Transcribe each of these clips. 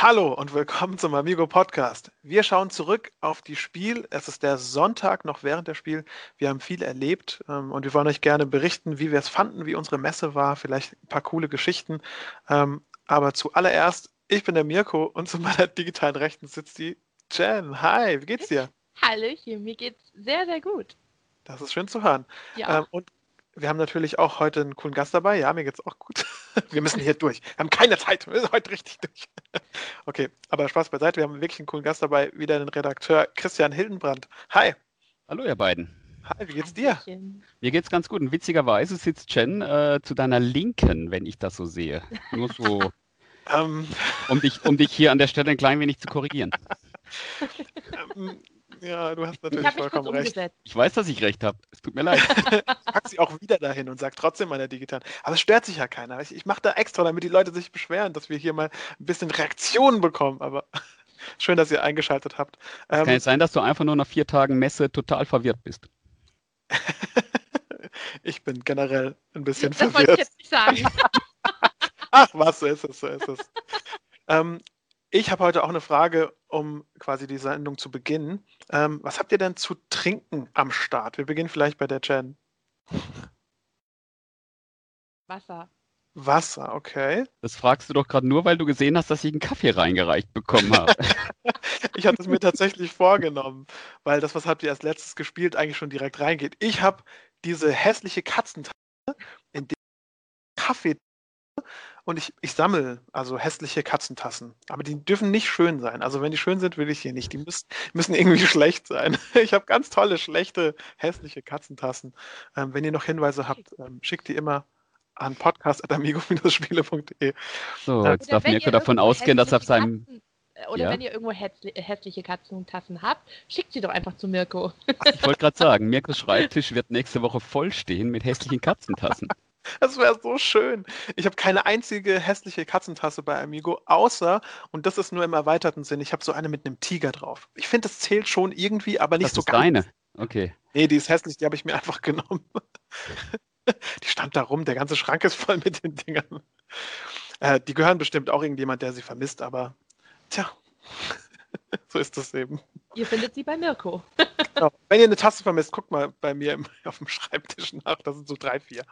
Hallo und willkommen zum Amigo Podcast. Wir schauen zurück auf die Spiel. Es ist der Sonntag noch während der Spiel. Wir haben viel erlebt ähm, und wir wollen euch gerne berichten, wie wir es fanden, wie unsere Messe war, vielleicht ein paar coole Geschichten. Ähm, aber zuallererst, ich bin der Mirko und zu meiner digitalen Rechten sitzt die Jen. Hi, wie geht's dir? Hallöchen, mir geht's sehr, sehr gut. Das ist schön zu hören. Ja. Ähm, und wir haben natürlich auch heute einen coolen Gast dabei. Ja, mir geht's auch gut. Wir müssen hier durch. Wir haben keine Zeit. Wir sind heute richtig durch. Okay, aber Spaß beiseite. Wir haben wirklich einen coolen Gast dabei. Wieder den Redakteur Christian Hildenbrand. Hi. Hallo, ihr beiden. Hi, wie geht's dir? Mir geht's ganz gut. Und witzigerweise sitzt Jen äh, zu deiner Linken, wenn ich das so sehe. Nur so, Ähm, um dich, um dich hier an der Stelle ein klein wenig zu korrigieren. Ja, du hast Ich natürlich vollkommen recht. umgesetzt. Ich weiß, dass ich recht habe. Es tut mir leid. Ich pack sie auch wieder dahin und sag trotzdem meiner digitalen. Aber es stört sich ja keiner. Ich, ich mache da extra, damit die Leute sich beschweren, dass wir hier mal ein bisschen Reaktionen bekommen. Aber schön, dass ihr eingeschaltet habt. Kann Ähm, es sein, dass du einfach nur nach vier Tagen Messe total verwirrt bist? ich bin generell ein bisschen Das wollte ich verwirrt. jetzt nicht sagen. Ach, was, so ist es, so ist es. ähm, ich habe heute auch eine Frage, um quasi die Sendung zu beginnen. Ähm, was habt ihr denn zu trinken am Start? Wir beginnen vielleicht bei der Jen. Wasser. Wasser, okay. Das fragst du doch gerade nur, weil du gesehen hast, dass ich einen Kaffee reingereicht bekommen habe. Ich hatte es mir tatsächlich vorgenommen, weil das, was habt ihr als letztes gespielt, eigentlich schon direkt reingeht. Ich habe diese hässliche Katzentasse, in der Kaffee und ich, ich sammle also hässliche Katzentassen. Aber die dürfen nicht schön sein. Also wenn die schön sind, will ich hier nicht. Die müssen, müssen irgendwie schlecht sein. Ich habe ganz tolle, schlechte, hässliche Katzentassen. Ähm, wenn ihr noch Hinweise habt, ähm, schickt die immer an podcast.amigo-spiele.de. So, Ja. jetzt Oder darf wenn Mirko ihr davon irgendwo ausgehen, dass er auf hässliche seinem. Katzen- Oder Ja? wenn ihr irgendwo hässli hässliche Katzentassen habt, schickt sie doch einfach zu Mirko. Ich wollte gerade sagen, Mirkos Schreibtisch wird nächste Woche voll stehen mit hässlichen Katzentassen. Das wäre so schön. Ich habe keine einzige hässliche Katzentasse bei Amigo, außer, und das ist nur im erweiterten Sinn, ich habe so eine mit einem Tiger drauf. Ich finde, das zählt schon irgendwie, aber nicht Das so ist ganz. deine. Okay. Nee, die ist hässlich, die habe ich mir einfach genommen. Die stand da rum, der ganze Schrank ist voll mit den Dingern. Äh, die gehören bestimmt auch irgendjemand, der sie vermisst, aber tja, so ist das eben. Ihr findet sie bei Mirko. Genau. Wenn ihr eine Tasse vermisst, guckt mal bei mir im, auf dem Schreibtisch nach. Das sind so drei, vier.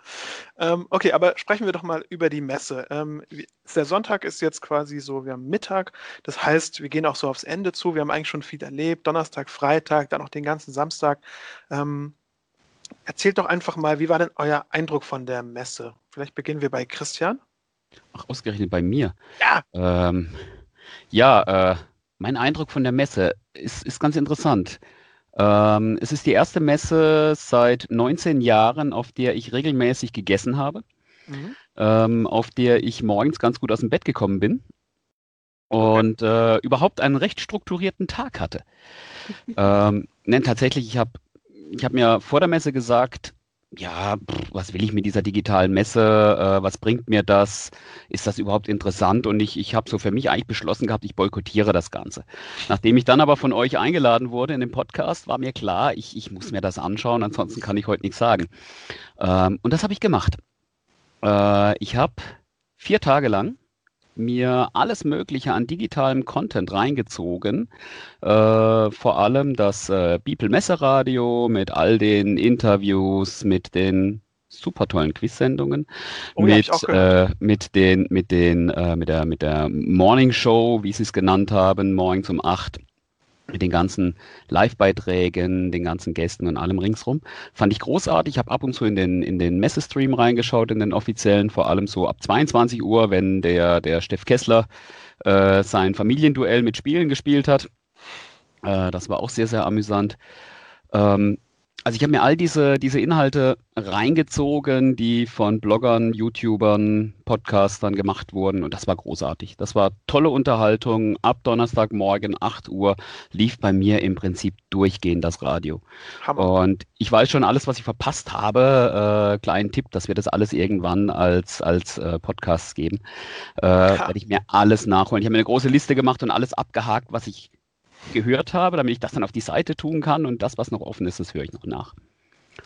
Ähm, okay, aber sprechen wir doch mal über die Messe. Ähm, der Sonntag ist jetzt quasi so, wir haben Mittag. Das heißt, wir gehen auch so aufs Ende zu. Wir haben eigentlich schon viel erlebt. Donnerstag, Freitag, dann auch den ganzen Samstag. Ähm, erzählt doch einfach mal, wie war denn euer Eindruck von der Messe? Vielleicht beginnen wir bei Christian. Ach, ausgerechnet bei mir. Ja. Ähm, ja, äh, mein Eindruck von der Messe ist, ist ganz interessant. Ähm, es ist die erste Messe seit 19 Jahren, auf der ich regelmäßig gegessen habe, Mhm. ähm, auf der ich morgens ganz gut aus dem Bett gekommen bin und äh, überhaupt einen recht strukturierten Tag hatte. ähm, nein, tatsächlich, ich habe ich hab mir vor der Messe gesagt, ja, was will ich mit dieser digitalen Messe? Äh, was bringt mir das? Ist das überhaupt interessant? Und ich, ich habe so für mich eigentlich beschlossen gehabt, ich boykottiere das Ganze. Nachdem ich dann aber von euch eingeladen wurde in den Podcast, war mir klar, ich, ich muss mir das anschauen, ansonsten kann ich heute nichts sagen. Ähm, und das habe ich gemacht. Äh, ich habe vier Tage lang mir alles Mögliche an digitalem Content reingezogen. Äh, vor allem das äh, Bibel Messeradio mit all den Interviews, mit den super tollen Quiz-Sendungen, Oh mit, äh, mit den, mit den, äh, mit der, mit der Morning Show, wie sie es genannt haben, morgens um 8, mit den ganzen Live-Beiträgen, den ganzen Gästen und allem ringsrum. Fand ich großartig. Ich habe ab und zu in den, in den Messestream reingeschaut, in den offiziellen, vor allem so ab 22 Uhr, wenn der, der Steff Kessler äh, sein Familienduell mit Spielen gespielt hat. Äh, das war auch sehr, sehr amüsant. Ähm, also ich habe mir all diese, diese Inhalte reingezogen, die von Bloggern, YouTubern, Podcastern gemacht wurden und das war großartig. Das war tolle Unterhaltung. Ab Donnerstagmorgen 8 Uhr lief bei mir im Prinzip durchgehend das Radio. Hammer. Und ich weiß schon alles, was ich verpasst habe. Äh, kleinen Tipp, dass wir das alles irgendwann als, als äh, Podcasts geben. Äh, Werde ich mir alles nachholen. Ich habe mir eine große Liste gemacht und alles abgehakt, was ich gehört habe, damit ich das dann auf die Seite tun kann und das, was noch offen ist, das höre ich noch nach.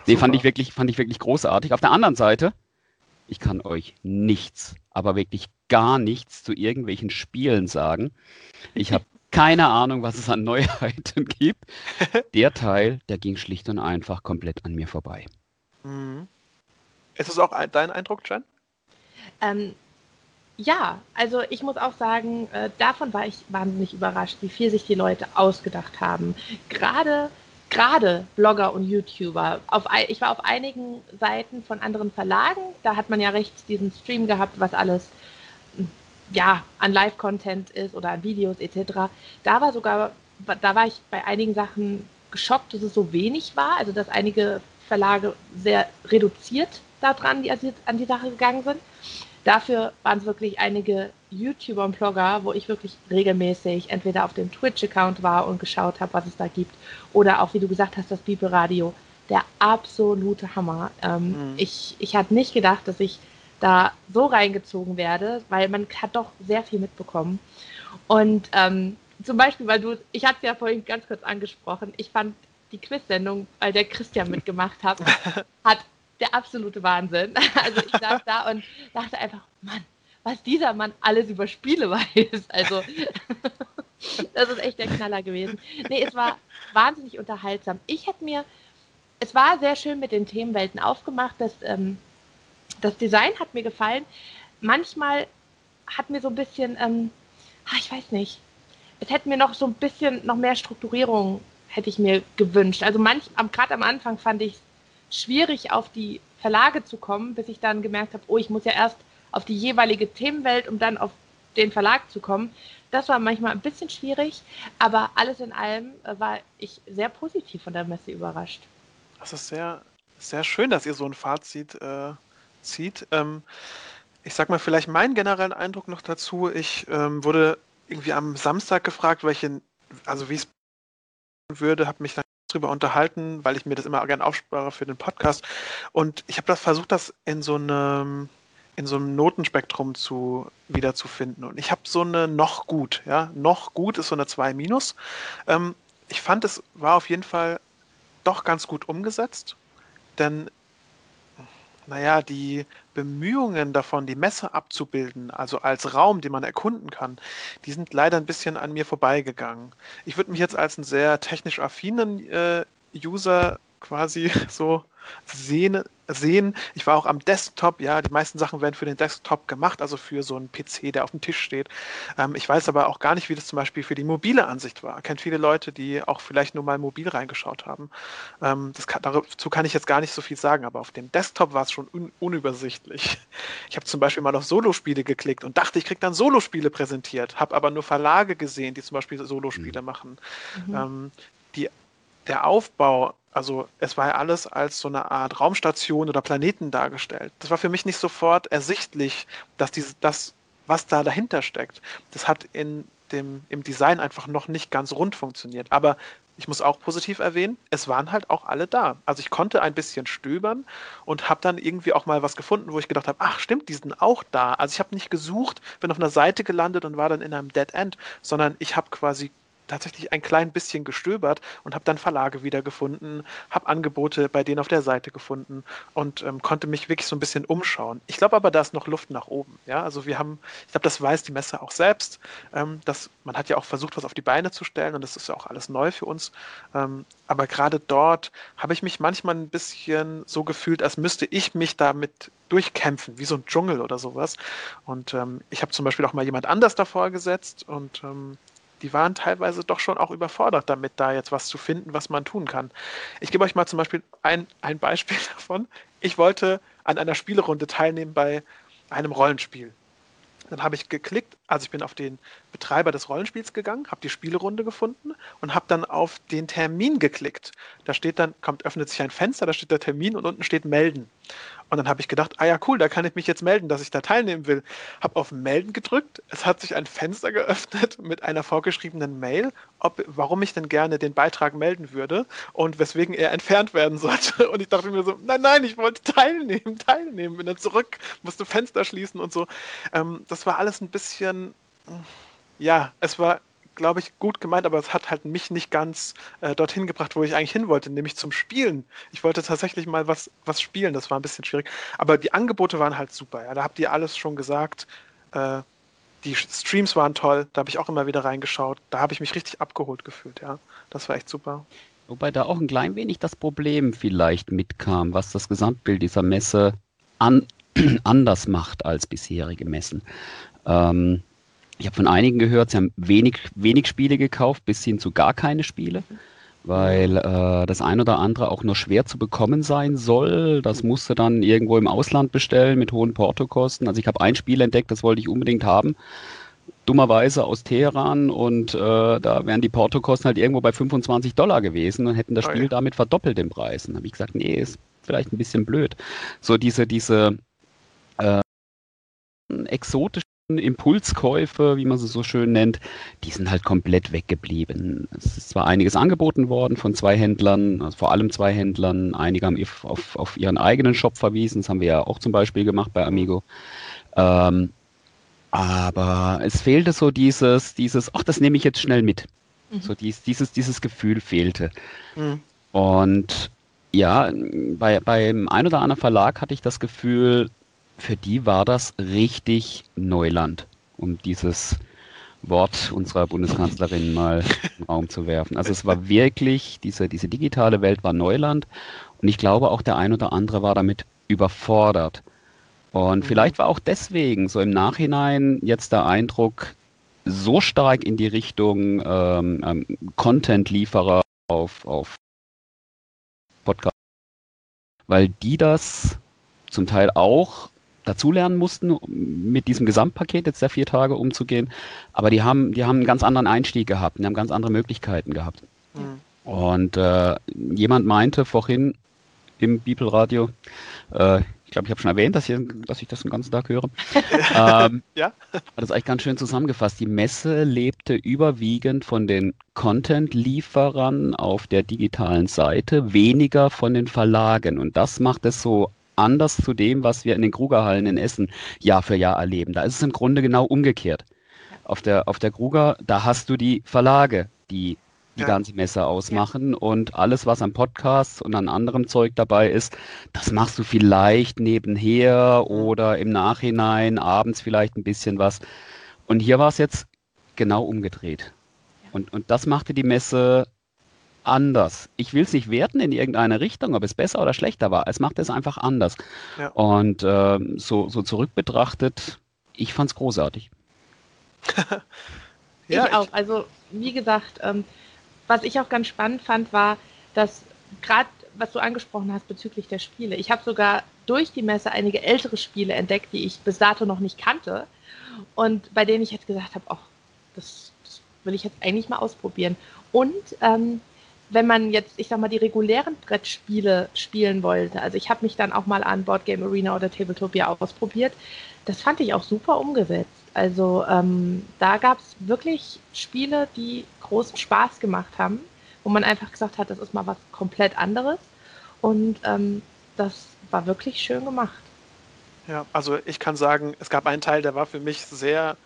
Nee, fand ich wirklich, fand ich wirklich großartig. Auf der anderen Seite, ich kann euch nichts, aber wirklich gar nichts zu irgendwelchen Spielen sagen. Ich habe keine Ahnung, was es an Neuheiten gibt. Der Teil, der ging schlicht und einfach komplett an mir vorbei. Mhm. Ist es auch dein Eindruck, Jen? Ähm, ja, also ich muss auch sagen, äh, davon war ich wahnsinnig überrascht, wie viel sich die Leute ausgedacht haben. Gerade gerade Blogger und YouTuber. Auf, ich war auf einigen Seiten von anderen Verlagen, da hat man ja rechts diesen Stream gehabt, was alles ja, an Live-Content ist oder an Videos etc. Da war sogar, da war ich bei einigen Sachen geschockt, dass es so wenig war, also dass einige Verlage sehr reduziert daran die, an die Sache gegangen sind. Dafür waren es wirklich einige YouTuber und Blogger, wo ich wirklich regelmäßig entweder auf dem Twitch-Account war und geschaut habe, was es da gibt, oder auch, wie du gesagt hast, das Bibelradio. Der absolute Hammer. Ähm, mhm. ich, ich hatte nicht gedacht, dass ich da so reingezogen werde, weil man hat doch sehr viel mitbekommen. Und ähm, zum Beispiel, weil du, ich hatte es ja vorhin ganz kurz angesprochen, ich fand die Quiz-Sendung, weil der Christian mitgemacht hat, hat der absolute Wahnsinn. Also ich saß da und dachte einfach, Mann, was dieser Mann alles über Spiele weiß. Also das ist echt der Knaller gewesen. Nee, es war wahnsinnig unterhaltsam. Ich hätte mir, es war sehr schön mit den Themenwelten aufgemacht. Das, ähm, das Design hat mir gefallen. Manchmal hat mir so ein bisschen, ähm, ach, ich weiß nicht, es hätte mir noch so ein bisschen noch mehr Strukturierung hätte ich mir gewünscht. Also manch, gerade am Anfang fand ich es schwierig, auf die Verlage zu kommen, bis ich dann gemerkt habe, oh, ich muss ja erst auf die jeweilige Themenwelt, um dann auf den Verlag zu kommen. Das war manchmal ein bisschen schwierig, aber alles in allem äh, war ich sehr positiv von der Messe überrascht. Das ist sehr, sehr schön, dass ihr so ein Fazit äh, zieht. Ähm, ich sag mal vielleicht meinen generellen Eindruck noch dazu. Ich ähm, wurde irgendwie am Samstag gefragt, welche, also wie es würde, habe mich dann drüber unterhalten, weil ich mir das immer gerne aufspare für den Podcast. Und ich habe das versucht, das in so einem in so einem Notenspektrum zu wiederzufinden. Und ich habe so eine noch gut, ja, noch gut ist so eine 2 minus. Ähm, ich fand, es war auf jeden Fall doch ganz gut umgesetzt, denn naja, die Bemühungen davon, die Messe abzubilden, also als Raum, den man erkunden kann, die sind leider ein bisschen an mir vorbeigegangen. Ich würde mich jetzt als einen sehr technisch affinen äh, User quasi so sehen, sehen. Ich war auch am Desktop, ja, die meisten Sachen werden für den Desktop gemacht, also für so einen PC, der auf dem Tisch steht. Ähm, ich weiß aber auch gar nicht, wie das zum Beispiel für die mobile Ansicht war. Ich kenne viele Leute, die auch vielleicht nur mal mobil reingeschaut haben. Ähm, kann, dazu kann ich jetzt gar nicht so viel sagen, aber auf dem Desktop war es schon un unübersichtlich. Ich habe zum Beispiel mal auf Solospiele geklickt und dachte, ich kriege dann Solospiele präsentiert, habe aber nur Verlage gesehen, die zum Beispiel Solospiele mhm. machen. Mhm. Ähm, die der Aufbau, also es war ja alles als so eine Art Raumstation oder Planeten dargestellt. Das war für mich nicht sofort ersichtlich, dass diese, das, was da dahinter steckt, das hat in dem, im Design einfach noch nicht ganz rund funktioniert. Aber ich muss auch positiv erwähnen, es waren halt auch alle da. Also ich konnte ein bisschen stöbern und habe dann irgendwie auch mal was gefunden, wo ich gedacht habe, ach stimmt, die sind auch da. Also ich habe nicht gesucht, bin auf einer Seite gelandet und war dann in einem Dead End, sondern ich habe quasi tatsächlich ein klein bisschen gestöbert und habe dann Verlage wiedergefunden, habe Angebote bei denen auf der Seite gefunden und ähm, konnte mich wirklich so ein bisschen umschauen. Ich glaube aber, da ist noch Luft nach oben. Ja, also wir haben, ich glaube, das weiß die Messe auch selbst, ähm, dass man hat ja auch versucht, was auf die Beine zu stellen und das ist ja auch alles neu für uns. Ähm, aber gerade dort habe ich mich manchmal ein bisschen so gefühlt, als müsste ich mich damit durchkämpfen, wie so ein Dschungel oder sowas. Und ähm, ich habe zum Beispiel auch mal jemand anders davor gesetzt und ähm, die waren teilweise doch schon auch überfordert damit, da jetzt was zu finden, was man tun kann. Ich gebe euch mal zum Beispiel ein, ein Beispiel davon. Ich wollte an einer Spielerunde teilnehmen bei einem Rollenspiel. Dann habe ich geklickt, also ich bin auf den Betreiber des Rollenspiels gegangen, habe die Spielerunde gefunden und habe dann auf den Termin geklickt. Da steht dann, kommt, öffnet sich ein Fenster, da steht der Termin und unten steht Melden. Und dann habe ich gedacht, ah ja, cool, da kann ich mich jetzt melden, dass ich da teilnehmen will. Habe auf Melden gedrückt, es hat sich ein Fenster geöffnet mit einer vorgeschriebenen Mail, ob, warum ich denn gerne den Beitrag melden würde und weswegen er entfernt werden sollte. Und ich dachte mir so, nein, nein, ich wollte teilnehmen, teilnehmen. Bin dann zurück, musste Fenster schließen und so. Ähm, das war alles ein bisschen, ja, es war glaube ich, gut gemeint, aber es hat halt mich nicht ganz äh, dorthin gebracht, wo ich eigentlich hin wollte, nämlich zum Spielen. Ich wollte tatsächlich mal was, was spielen, das war ein bisschen schwierig. Aber die Angebote waren halt super, ja. Da habt ihr alles schon gesagt. Äh, die Streams waren toll, da habe ich auch immer wieder reingeschaut. Da habe ich mich richtig abgeholt gefühlt, ja. Das war echt super. Wobei da auch ein klein wenig das Problem vielleicht mitkam, was das Gesamtbild dieser Messe an, anders macht als bisherige Messen. Ähm, ich habe von einigen gehört, sie haben wenig, wenig Spiele gekauft, bis hin zu gar keine Spiele, weil äh, das ein oder andere auch nur schwer zu bekommen sein soll. Das musste dann irgendwo im Ausland bestellen mit hohen Portokosten. Also ich habe ein Spiel entdeckt, das wollte ich unbedingt haben. Dummerweise aus Teheran und äh, da wären die Portokosten halt irgendwo bei 25 Dollar gewesen und hätten das Spiel oh ja. damit verdoppelt den Preis. Und habe ich gesagt, nee, ist vielleicht ein bisschen blöd. So diese, diese äh, exotischen Impulskäufe, wie man sie so schön nennt, die sind halt komplett weggeblieben. Es ist zwar einiges angeboten worden von zwei Händlern, also vor allem zwei Händlern. Einige haben auf, auf ihren eigenen Shop verwiesen. Das haben wir ja auch zum Beispiel gemacht bei Amigo. Ähm, aber es fehlte so dieses, dieses, ach, das nehme ich jetzt schnell mit. Mhm. So dies, dieses, dieses Gefühl fehlte. Mhm. Und ja, bei, beim ein oder anderen Verlag hatte ich das Gefühl, für die war das richtig Neuland, um dieses Wort unserer Bundeskanzlerin mal in den Raum zu werfen. Also es war wirklich, diese, diese digitale Welt war Neuland und ich glaube auch der ein oder andere war damit überfordert. Und mhm. vielleicht war auch deswegen so im Nachhinein jetzt der Eindruck so stark in die Richtung ähm, ähm, Content-Lieferer auf, auf Podcast, weil die das zum Teil auch dazulernen mussten, mit diesem Gesamtpaket jetzt der vier Tage umzugehen. Aber die haben, die haben einen ganz anderen Einstieg gehabt, die haben ganz andere Möglichkeiten gehabt. Mhm. Und äh, jemand meinte vorhin im Bibelradio, äh, ich glaube, ich habe schon erwähnt, dass, hier, dass, ich das den ganzen Tag höre. ähm, ja. Hat das eigentlich ganz schön zusammengefasst. Die Messe lebte überwiegend von den Content-Lieferern auf der digitalen Seite, weniger von den Verlagen. Und das macht es so anders zu dem, was wir in den Krugerhallen in Essen Jahr für Jahr erleben. Da ist es im Grunde genau umgekehrt. Auf der, auf der Kruger, da hast du die Verlage, die die ja. ganze Messe ausmachen ja. und alles, was an Podcasts und an anderem Zeug dabei ist, das machst du vielleicht nebenher oder im Nachhinein, abends vielleicht ein bisschen was. Und hier war es jetzt genau umgedreht. Und, und das machte die Messe anders. Ich will es nicht werten in irgendeine Richtung, ob es besser oder schlechter war. Es macht es einfach anders. Ja. Und äh, so, so zurück betrachtet, ich fand es großartig. ja, ich auch. Also, wie gesagt, ähm, was ich auch ganz spannend fand, war, dass gerade, was du angesprochen hast bezüglich der Spiele, ich habe sogar durch die Messe einige ältere Spiele entdeckt, die ich bis dato noch nicht kannte und bei denen ich jetzt gesagt habe, ach, das, das, will ich jetzt eigentlich mal ausprobieren. Und ähm, wenn man jetzt, ich sag mal, die regulären Brettspiele spielen wollte, also ich habe mich dann auch mal an Board Game Arena oder Tabletopia ausprobiert, das fand ich auch super umgesetzt. Also ähm, da gab es wirklich Spiele, die großen Spaß gemacht haben, wo man einfach gesagt hat, das ist mal was komplett anderes. Und ähm, das war wirklich schön gemacht. Ja, also ich kann sagen, es gab einen Teil, der war für mich sehr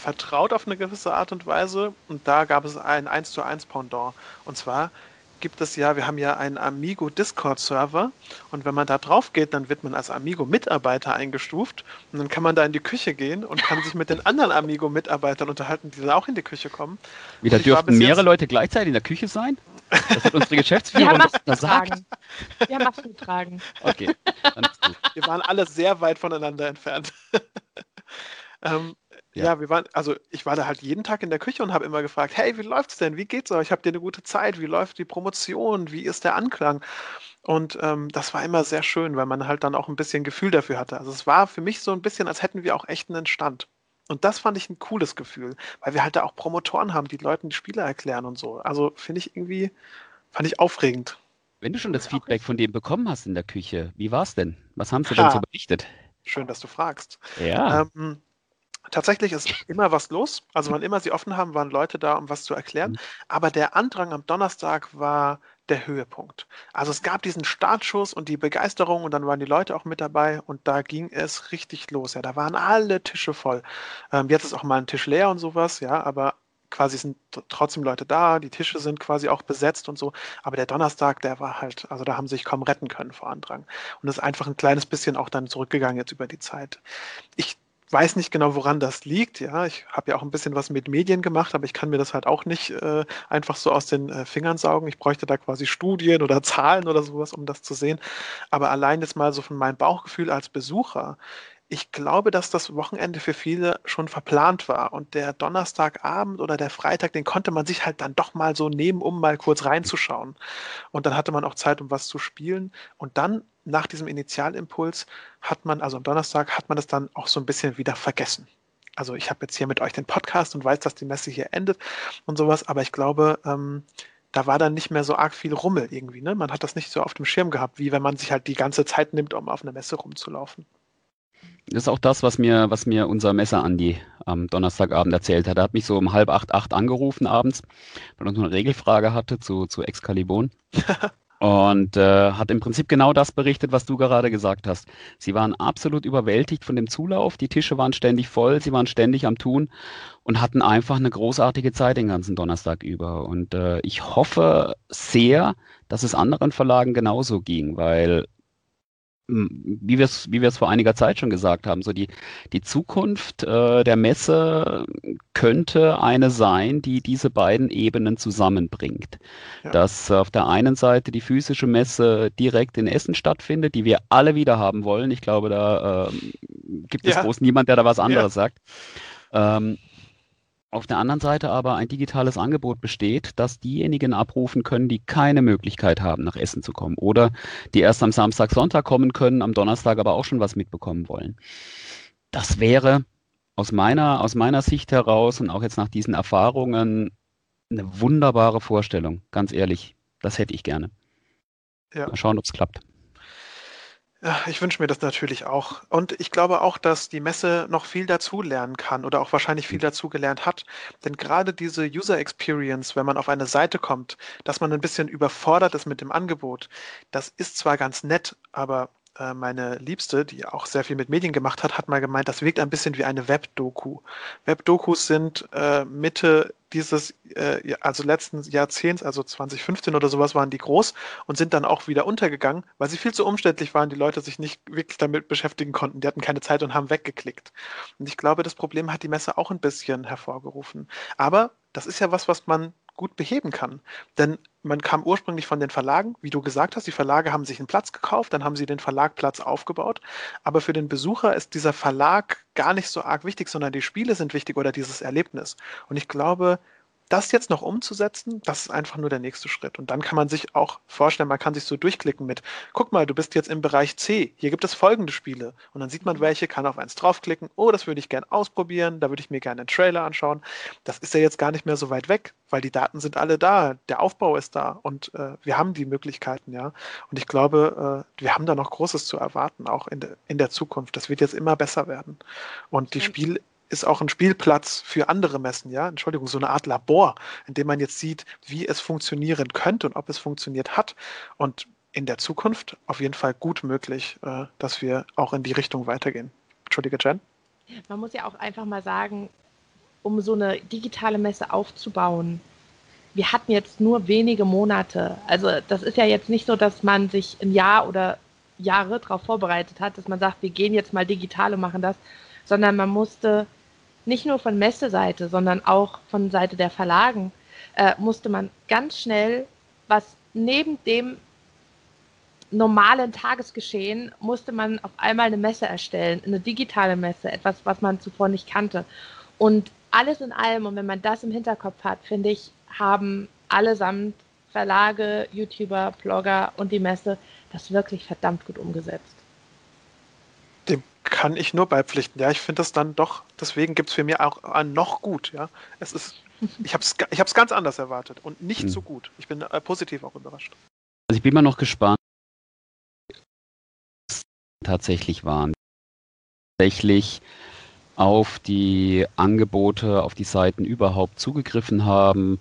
vertraut auf eine gewisse Art und Weise. Und da gab es ein 1 zu 1 Pendant. Und zwar gibt es ja, wir haben ja einen Amigo Discord-Server und wenn man da drauf geht, dann wird man als Amigo-Mitarbeiter eingestuft und dann kann man da in die Küche gehen und kann sich mit den anderen Amigo-Mitarbeitern unterhalten, die dann auch in die Küche kommen. Wieder dürften mehrere Leute gleichzeitig in der Küche sein? Das hat unsere Geschäftsführerin gesagt. Wir haben Masken getragen. Okay, dann ist gut. Wir waren alle sehr weit voneinander entfernt. ähm, ja. ja. wir waren, also ich war da halt jeden Tag in der Küche und habe immer gefragt, hey, wie läuft's denn? Wie geht's euch? Habt ihr eine gute Zeit? Wie läuft die Promotion? Wie ist der Anklang? Und ähm, das war immer sehr schön, weil man halt dann auch ein bisschen Gefühl dafür hatte. Also es war für mich so ein bisschen, als hätten wir auch echt einen Stand. Und das fand ich ein cooles Gefühl, weil wir halt da auch Promotoren haben, die Leuten die Spiele erklären und so. Also finde ich irgendwie, fand ich aufregend. Wenn du schon das Feedback von dem bekommen hast in der Küche, wie war es denn? Was haben sie ha. denn so berichtet? Schön, dass du fragst. Ja. Ähm, Tatsächlich ist immer was los. Also wann immer sie offen haben, waren Leute da, um was zu erklären. Mhm. Aber der Andrang am Donnerstag war der Höhepunkt. Also es gab diesen Startschuss und die Begeisterung und dann waren die Leute auch mit dabei und da ging es richtig los. Ja, da waren alle Tische voll. Ähm, jetzt ist auch mal ein Tisch leer und sowas, ja, aber quasi sind trotzdem Leute da, die Tische sind quasi auch besetzt und so. Aber der Donnerstag, der war halt, also da haben sie sich kaum retten können vor Andrang. Und das ist einfach ein kleines bisschen auch dann zurückgegangen jetzt über die Zeit. Ich weiß nicht genau, woran das liegt. Ja, ich habe ja auch ein bisschen was mit Medien gemacht, aber ich kann mir das halt auch nicht äh, einfach so aus den äh, Fingern saugen. Ich bräuchte da quasi Studien oder Zahlen oder sowas, um das zu sehen. Aber allein jetzt mal so von meinem Bauchgefühl als Besucher ich glaube, dass das Wochenende für viele schon verplant war und der Donnerstagabend oder der Freitag, den konnte man sich halt dann doch mal so nehmen, um mal kurz reinzuschauen. Und dann hatte man auch Zeit, um was zu spielen. Und dann nach diesem Initialimpuls hat man, also am Donnerstag, hat man das dann auch so ein bisschen wieder vergessen. Also ich habe jetzt hier mit euch den Podcast und weiß, dass die Messe hier endet und sowas, aber ich glaube, ähm, da war dann nicht mehr so arg viel Rummel irgendwie. Ne? Man hat das nicht so auf dem Schirm gehabt, wie wenn man sich halt die ganze Zeit nimmt, um auf eine Messe rumzulaufen. Das ist auch das, was mir, was mir unser Messer Andi am Donnerstagabend erzählt hat. Er hat mich so um halb acht, acht angerufen abends, weil er noch eine Regelfrage hatte zu, zu Excalibon. und äh, hat im Prinzip genau das berichtet, was du gerade gesagt hast. Sie waren absolut überwältigt von dem Zulauf, die Tische waren ständig voll, sie waren ständig am Tun und hatten einfach eine großartige Zeit den ganzen Donnerstag über. Und äh, ich hoffe sehr, dass es anderen Verlagen genauso ging, weil wie wir es wie wir es vor einiger Zeit schon gesagt haben, so die, die Zukunft äh, der Messe könnte eine sein, die diese beiden Ebenen zusammenbringt. Ja. Dass auf der einen Seite die physische Messe direkt in Essen stattfindet, die wir alle wieder haben wollen. Ich glaube, da äh, gibt es ja. groß niemand, der da was anderes ja. sagt. Ähm, auf der anderen Seite aber ein digitales Angebot besteht, das diejenigen abrufen können, die keine Möglichkeit haben, nach Essen zu kommen oder die erst am Samstag, Sonntag kommen können, am Donnerstag aber auch schon was mitbekommen wollen. Das wäre aus meiner, aus meiner Sicht heraus und auch jetzt nach diesen Erfahrungen eine wunderbare Vorstellung, ganz ehrlich. Das hätte ich gerne. Ja. Mal schauen, ob es klappt. Ich wünsche mir das natürlich auch. Und ich glaube auch, dass die Messe noch viel dazu lernen kann oder auch wahrscheinlich viel dazu gelernt hat. Denn gerade diese User Experience, wenn man auf eine Seite kommt, dass man ein bisschen überfordert ist mit dem Angebot, das ist zwar ganz nett, aber äh, meine Liebste, die auch sehr viel mit Medien gemacht hat, hat mal gemeint, das wirkt ein bisschen wie eine Webdoku. Webdokus sind äh, Mitte dieses, äh, also letzten Jahrzehnts, also 2015 oder sowas, waren die groß und sind dann auch wieder untergegangen, weil sie viel zu umständlich waren, die Leute sich nicht wirklich damit beschäftigen konnten. Die hatten keine Zeit und haben weggeklickt. Und ich glaube, das Problem hat die Messe auch ein bisschen hervorgerufen. Aber das ist ja was, was man gut beheben kann. Denn man kam ursprünglich von den Verlagen, wie du gesagt hast, die Verlage haben sich einen Platz gekauft, dann haben sie den Verlagplatz aufgebaut. Aber für den Besucher ist dieser Verlag gar nicht so arg wichtig, sondern die Spiele sind wichtig oder dieses Erlebnis. Und ich glaube, das jetzt noch umzusetzen, das ist einfach nur der nächste Schritt. Und dann kann man sich auch vorstellen, man kann sich so durchklicken mit, guck mal, du bist jetzt im Bereich C, hier gibt es folgende Spiele. Und dann sieht man welche, kann auf eins draufklicken, oh, das würde ich gerne ausprobieren, da würde ich mir gerne einen Trailer anschauen. Das ist ja jetzt gar nicht mehr so weit weg, weil die Daten sind alle da, der Aufbau ist da und äh, wir haben die Möglichkeiten, ja. Und ich glaube, äh, wir haben da noch Großes zu erwarten, auch in, de, in der Zukunft. Das wird jetzt immer besser werden. Und die Spiel ist auch ein Spielplatz für andere Messen, ja, Entschuldigung, so eine Art Labor, in dem man jetzt sieht, wie es funktionieren könnte und ob es funktioniert hat. Und in der Zukunft auf jeden Fall gut möglich, äh, dass wir auch in die Richtung weitergehen. Entschuldige, Jen. Man muss ja auch einfach mal sagen, um so eine digitale Messe aufzubauen, wir hatten jetzt nur wenige Monate. Also das ist ja jetzt nicht so, dass man sich ein Jahr oder Jahre darauf vorbereitet hat, dass man sagt, wir gehen jetzt mal digital und machen das, sondern man musste nicht nur von Messeseite, sondern auch von Seite der Verlagen, äh, musste man ganz schnell, was neben dem normalen Tagesgeschehen, musste man auf einmal eine Messe erstellen, eine digitale Messe, etwas, was man zuvor nicht kannte. Und alles in allem, und wenn man das im Hinterkopf hat, finde ich, haben allesamt Verlage, YouTuber, Blogger und die Messe das wirklich verdammt gut umgesetzt kann ich nur beipflichten. Ja, ich finde das dann doch, deswegen gibt es für mich auch ein noch gut. Ja, es ist, ich habe es ich ganz anders erwartet und nicht hm. so gut. Ich bin äh, positiv auch überrascht. Also ich bin mal noch gespannt, tatsächlich waren. Tatsächlich auf die Angebote, auf die Seiten überhaupt zugegriffen haben,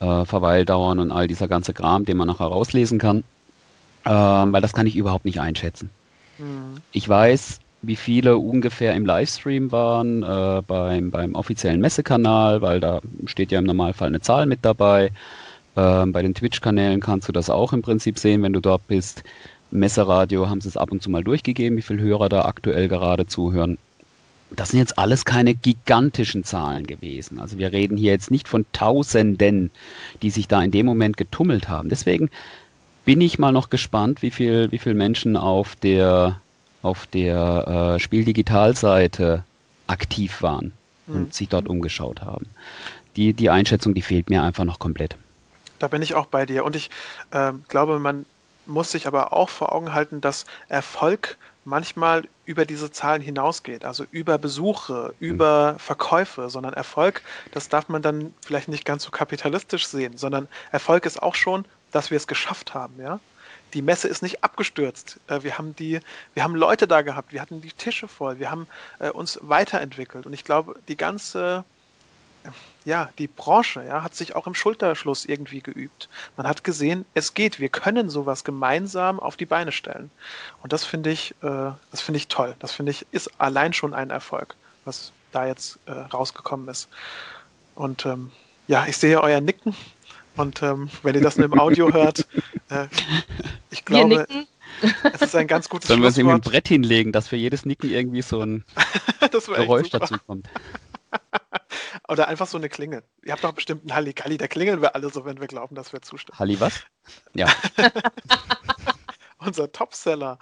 äh, Verweildauern und all dieser ganze Kram, den man nachher rauslesen kann, äh, weil das kann ich überhaupt nicht einschätzen. Hm. Ich weiß, wie viele ungefähr im Livestream waren äh, beim, beim offiziellen Messekanal, weil da steht ja im Normalfall eine Zahl mit dabei. Ähm, bei den Twitch-Kanälen kannst du das auch im Prinzip sehen, wenn du dort bist. Messeradio haben sie es ab und zu mal durchgegeben, wie viele Hörer da aktuell gerade zuhören. Das sind jetzt alles keine gigantischen Zahlen gewesen. Also wir reden hier jetzt nicht von Tausenden, die sich da in dem Moment getummelt haben. Deswegen bin ich mal noch gespannt, wie viel, wie viel Menschen auf der auf der äh, Spieldigitalseite aktiv waren mhm. und sich dort umgeschaut haben. Die, die Einschätzung, die fehlt mir einfach noch komplett. Da bin ich auch bei dir. Und ich äh, glaube, man muss sich aber auch vor Augen halten, dass Erfolg manchmal über diese Zahlen hinausgeht, also über Besuche, über mhm. Verkäufe, sondern Erfolg, das darf man dann vielleicht nicht ganz so kapitalistisch sehen, sondern Erfolg ist auch schon, dass wir es geschafft haben, ja die Messe ist nicht abgestürzt. Äh, wir haben die, wir haben Leute da gehabt, wir hatten die Tische voll, wir haben äh, uns weiterentwickelt. Und ich glaube, die ganze, ja, die Branche, ja, hat sich auch im Schulterschluss irgendwie geübt. Man hat gesehen, es geht, wir können sowas gemeinsam auf die Beine stellen. Und das finde ich, äh, das finde ich toll. Das finde ich, ist allein schon ein Erfolg, was da jetzt rausgekommen ist. Und ähm, ja, ich sehe euer Nicken. Und ähm, wenn ihr das nur im Audio hört, äh, ich glaube, es ist ein ganz gutes Sollen wir uns irgendwie ein Brett hinlegen, dass für jedes Nicken irgendwie so ein Geräusch dazu kommt? Oder einfach so eine Klingel. Ihr habt doch bestimmt einen Halligalli, da klingeln wir alle so, wenn wir glauben, dass wir zustimmen. Halli was? Ja. Unser Topseller.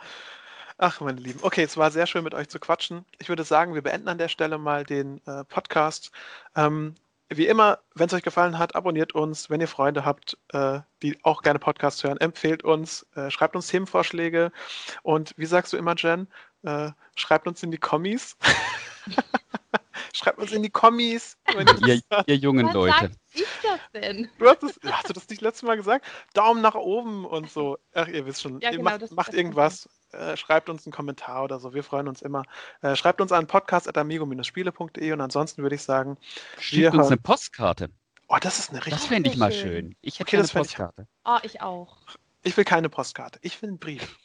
Ach, meine Lieben. Okay, es war sehr schön mit euch zu quatschen. Ich würde sagen, wir beenden an der Stelle mal den äh, Podcast. Ähm, wie immer, wenn es euch gefallen hat, abonniert uns. Wenn ihr Freunde habt, äh, die auch gerne Podcasts hören, empfehlt uns, äh, schreibt uns Themenvorschläge. Und wie sagst du immer, Jen? Äh, schreibt uns in die Kommis. schreibt uns in die Kommis. Ihr, ihr, jungen Was Leute. ich das denn? Du hast, das, hast du das nicht letztes Mal gesagt? Daumen nach oben und so. Ach, ihr wisst schon. Ja, genau, macht, macht irgendwas. Äh, schreibt uns einen Kommentar oder so. Wir freuen uns immer. Äh, schreibt uns an podcast.amigo-spiele.de und ansonsten würde ich sagen, schickt uns eine Postkarte. Oh, das ist eine richtig. Das fände ich mal schön. Ich hätte okay, eine Postkarte. Ich... Oh, ich auch. Ich will keine Postkarte. Ich will einen Brief.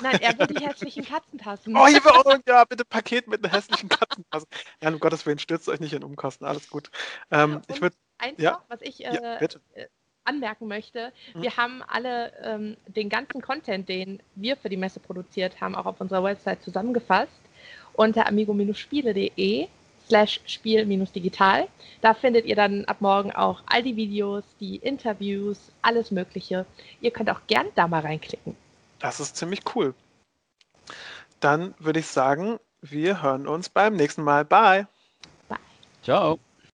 Nein, er will die hässlichen Katzentassen. Oh, ich will auch, ja, bitte Paket mit einer hässlichen Katzentasse. Ja, um Gottes Willen, stürzt euch nicht in Umkosten, alles gut. Ähm, ich würde. Eins ja? noch, was ich äh, ja, äh, anmerken möchte, mhm. wir haben alle ähm, den ganzen Content, den wir für die Messe produziert haben, auch auf unserer Website zusammengefasst unter amigo-spiele.de slash spiel-digital. Da findet ihr dann ab morgen auch all die Videos, die Interviews, alles Mögliche. Ihr könnt auch gern da mal reinklicken. Das ist ziemlich cool. Dann würde ich sagen, wir hören uns beim nächsten Mal. Bye. Bye. Ciao.